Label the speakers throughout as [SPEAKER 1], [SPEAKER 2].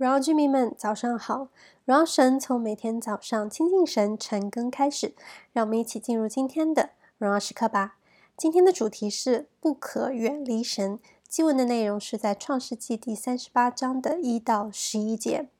[SPEAKER 1] 荣耀居民们，早上好！荣耀神从每天早上亲近神晨更开始，让我们一起进入今天的荣耀时刻吧。今天的主题是不可远离神。经文的内容是在创世纪第三十八章的一到十一节。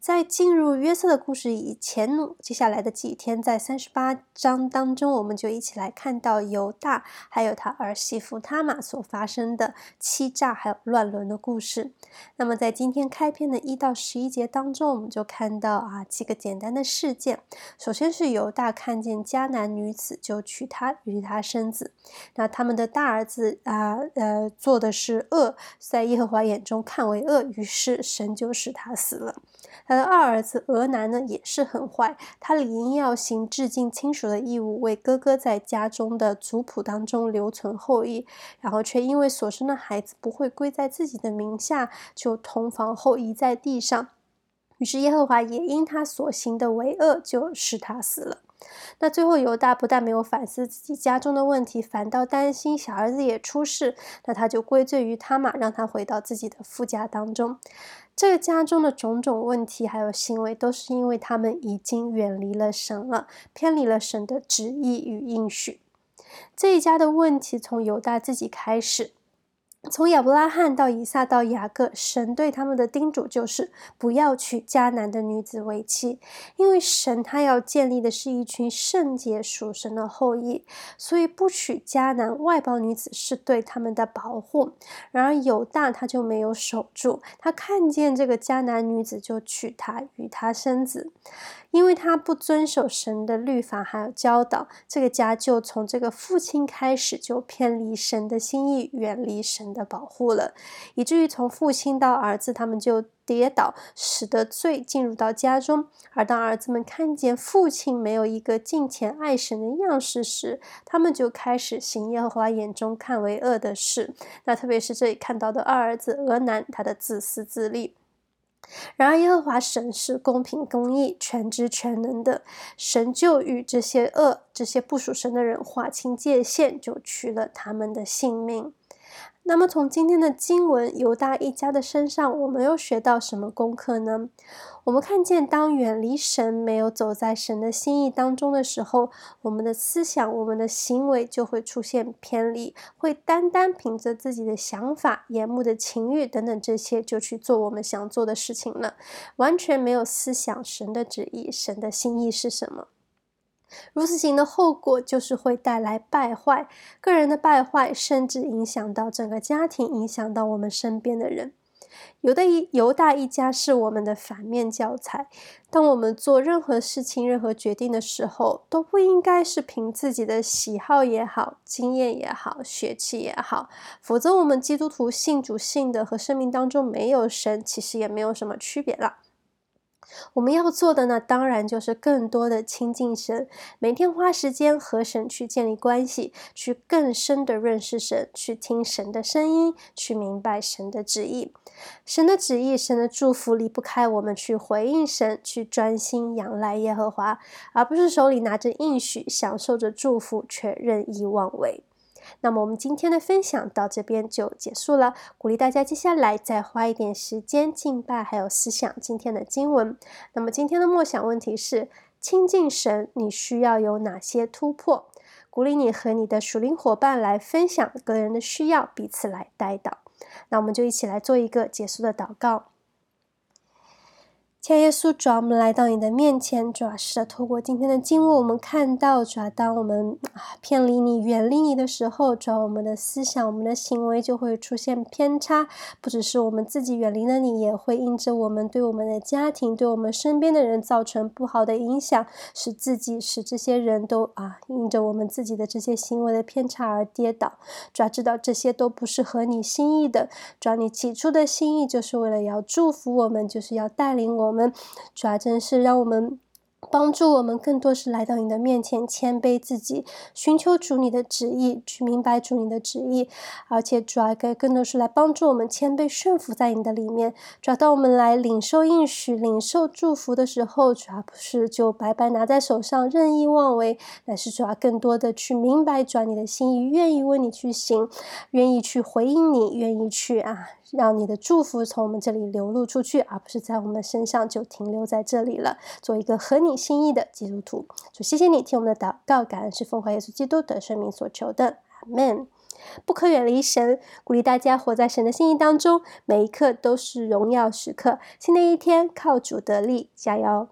[SPEAKER 1] 在进入约瑟的故事以前，接下来的几天，在三十八章当中，我们就一起来看到犹大还有他儿媳妇他玛所发生的欺诈还有乱伦的故事。那么，在今天开篇的一到十一节当中，我们就看到啊几个简单的事件。首先是犹大看见迦南女子，就娶她，与她生子。那他们的大儿子啊呃做的是恶，在耶和华眼中看为恶，于是神就使他死了。他的二儿子俄南呢，也是很坏。他理应要行致敬亲属的义务，为哥哥在家中的族谱当中留存后裔，然后却因为所生的孩子不会归在自己的名下，就同房后移在地上。于是耶和华也因他所行的为恶，就使他死了。那最后犹大不但没有反思自己家中的问题，反倒担心小儿子也出事，那他就归罪于他嘛，让他回到自己的父家当中。这个家中的种种问题还有行为，都是因为他们已经远离了神了，偏离了神的旨意与应许。这一家的问题从犹大自己开始。从亚伯拉罕到以撒到雅各，神对他们的叮嘱就是不要娶迦南的女子为妻，因为神他要建立的是一群圣洁属神的后裔，所以不娶迦南外邦女子是对他们的保护。然而犹大他就没有守住，他看见这个迦南女子就娶她，与她生子。因为他不遵守神的律法，还有教导，这个家就从这个父亲开始就偏离神的心意，远离神的保护了，以至于从父亲到儿子，他们就跌倒，使得罪进入到家中。而当儿子们看见父亲没有一个敬虔爱神的样式时，他们就开始行耶和华眼中看为恶的事。那特别是这里看到的二儿子俄南，他的自私自利。然而，耶和华神是公平公义、全知全能的，神就与这些恶、这些不属神的人划清界限，就取了他们的性命。那么，从今天的经文犹大一家的身上，我们又学到什么功课呢？我们看见，当远离神、没有走在神的心意当中的时候，我们的思想、我们的行为就会出现偏离，会单单凭着自己的想法、眼目的情欲等等这些，就去做我们想做的事情了，完全没有思想神的旨意、神的心意是什么。如此行的后果就是会带来败坏，个人的败坏，甚至影响到整个家庭，影响到我们身边的人。犹大一犹大一家是我们的反面教材。当我们做任何事情、任何决定的时候，都不应该是凭自己的喜好也好、经验也好、血气也好，否则我们基督徒信主信的和生命当中没有神，其实也没有什么区别了。我们要做的呢，当然就是更多的亲近神，每天花时间和神去建立关系，去更深的认识神，去听神的声音，去明白神的旨意。神的旨意、神的祝福离不开我们去回应神，去专心仰赖耶和华，而不是手里拿着应许，享受着祝福，却任意妄为。那么我们今天的分享到这边就结束了，鼓励大家接下来再花一点时间敬拜，还有思想今天的经文。那么今天的默想问题是：亲近神，你需要有哪些突破？鼓励你和你的属灵伙伴来分享个人的需要，彼此来代祷。那我们就一起来做一个结束的祷告。亲耶稣，主啊，我们来到你的面前，主啊，是，透过今天的经文，我们看到，主啊，当我们啊偏离你、远离你的时候，主啊，我们的思想、我们的行为就会出现偏差。不只是我们自己远离了你，也会因着我们对我们的家庭、对我们身边的人造成不好的影响，使自己、使这些人都啊，因着我们自己的这些行为的偏差而跌倒。主啊，知道这些都不是合你心意的。主啊，你起初的心意就是为了要祝福我们，就是要带领我们。我们主要真是让我们帮助我们，更多是来到你的面前，谦卑自己，寻求主你的旨意，去明白主你的旨意，而且主要更更多是来帮助我们谦卑顺服在你的里面。主要当我们来领受应许、领受祝福的时候，主要不是就白白拿在手上任意妄为，乃是主要更多的去明白转你的心意，愿意为你去行，愿意去回应你，愿意去啊。让你的祝福从我们这里流露出去，而不是在我们身上就停留在这里了。做一个合你心意的基督徒。主，谢谢你听我们的祷告，感恩是奉靠耶稣基督的生命所求的，阿门。不可远离神，鼓励大家活在神的心意当中，每一刻都是荣耀时刻。新的一天，靠主得力，加油。